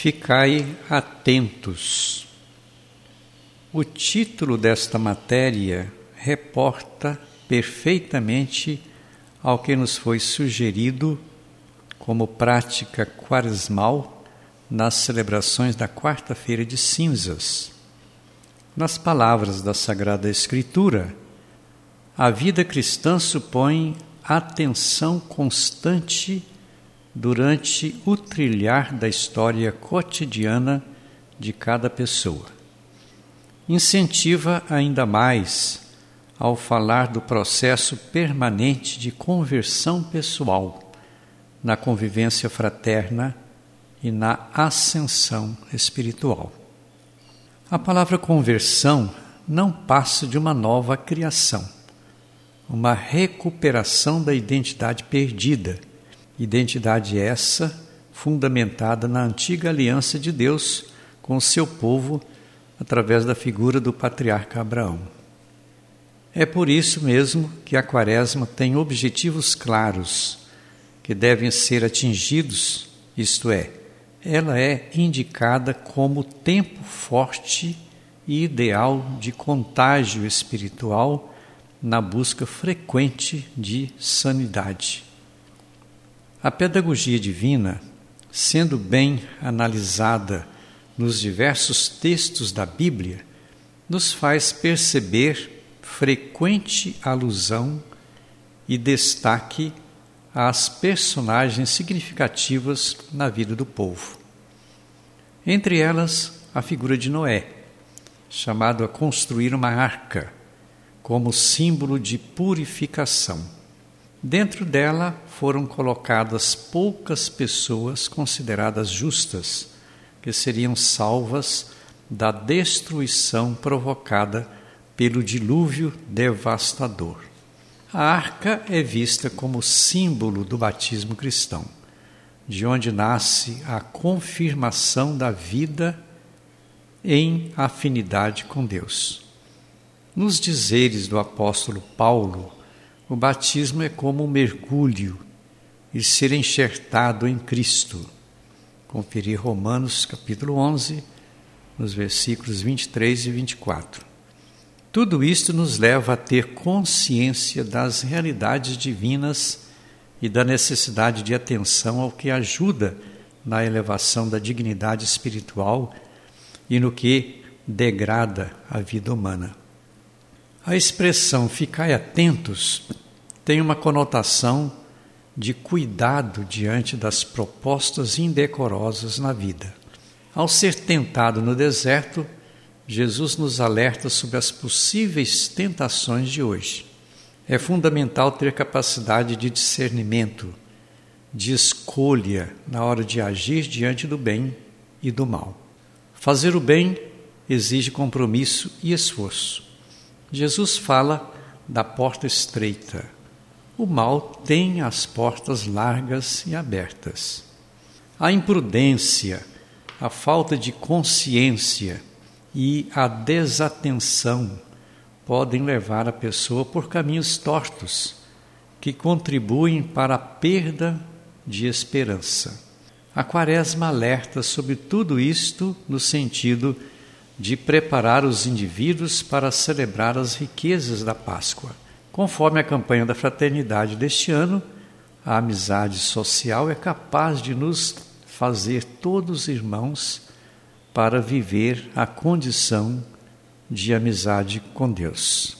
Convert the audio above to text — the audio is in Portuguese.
Ficai atentos. O título desta matéria reporta perfeitamente ao que nos foi sugerido como prática quaresmal nas celebrações da quarta-feira de cinzas. Nas palavras da Sagrada Escritura, a vida cristã supõe atenção constante durante o trilhar da história cotidiana de cada pessoa. Incentiva ainda mais ao falar do processo permanente de conversão pessoal, na convivência fraterna e na ascensão espiritual. A palavra conversão não passa de uma nova criação, uma recuperação da identidade perdida Identidade essa fundamentada na antiga aliança de Deus com o seu povo através da figura do patriarca Abraão. É por isso mesmo que a Quaresma tem objetivos claros que devem ser atingidos, isto é, ela é indicada como tempo forte e ideal de contágio espiritual na busca frequente de sanidade. A pedagogia divina, sendo bem analisada nos diversos textos da Bíblia, nos faz perceber frequente alusão e destaque às personagens significativas na vida do povo. Entre elas, a figura de Noé, chamado a construir uma arca como símbolo de purificação. Dentro dela foram colocadas poucas pessoas consideradas justas, que seriam salvas da destruição provocada pelo dilúvio devastador. A arca é vista como símbolo do batismo cristão, de onde nasce a confirmação da vida em afinidade com Deus. Nos dizeres do apóstolo Paulo, o batismo é como um mergulho e ser enxertado em Cristo. Conferir Romanos capítulo 11, nos versículos 23 e 24. Tudo isto nos leva a ter consciência das realidades divinas e da necessidade de atenção ao que ajuda na elevação da dignidade espiritual e no que degrada a vida humana. A expressão ficai atentos tem uma conotação de cuidado diante das propostas indecorosas na vida. Ao ser tentado no deserto, Jesus nos alerta sobre as possíveis tentações de hoje. É fundamental ter capacidade de discernimento, de escolha na hora de agir diante do bem e do mal. Fazer o bem exige compromisso e esforço. Jesus fala da porta estreita. O mal tem as portas largas e abertas. A imprudência, a falta de consciência e a desatenção podem levar a pessoa por caminhos tortos que contribuem para a perda de esperança. A Quaresma alerta sobre tudo isto no sentido de de preparar os indivíduos para celebrar as riquezas da Páscoa. Conforme a campanha da fraternidade deste ano, a amizade social é capaz de nos fazer todos irmãos para viver a condição de amizade com Deus.